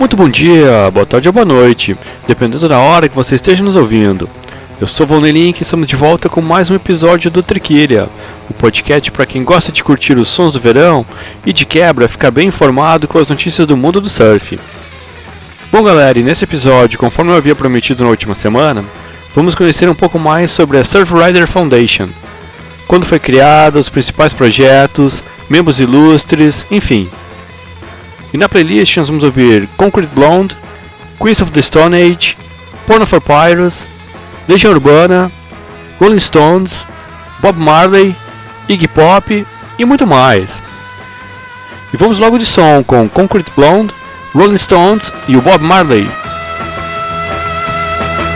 Muito bom dia, boa tarde ou boa noite, dependendo da hora que você esteja nos ouvindo. Eu sou Volney Link e estamos de volta com mais um episódio do Triquilha, o podcast para quem gosta de curtir os sons do verão e de quebra ficar bem informado com as notícias do mundo do surf. Bom galera, e nesse episódio, conforme eu havia prometido na última semana, vamos conhecer um pouco mais sobre a Surfrider Foundation. Quando foi criada, os principais projetos, membros ilustres, enfim. E na playlist nós vamos ouvir Concrete Blonde, Queens of the Stone Age, Porno for Pirates, Legião Urbana, Rolling Stones, Bob Marley, Iggy Pop e muito mais. E vamos logo de som com Concrete Blonde, Rolling Stones e o Bob Marley.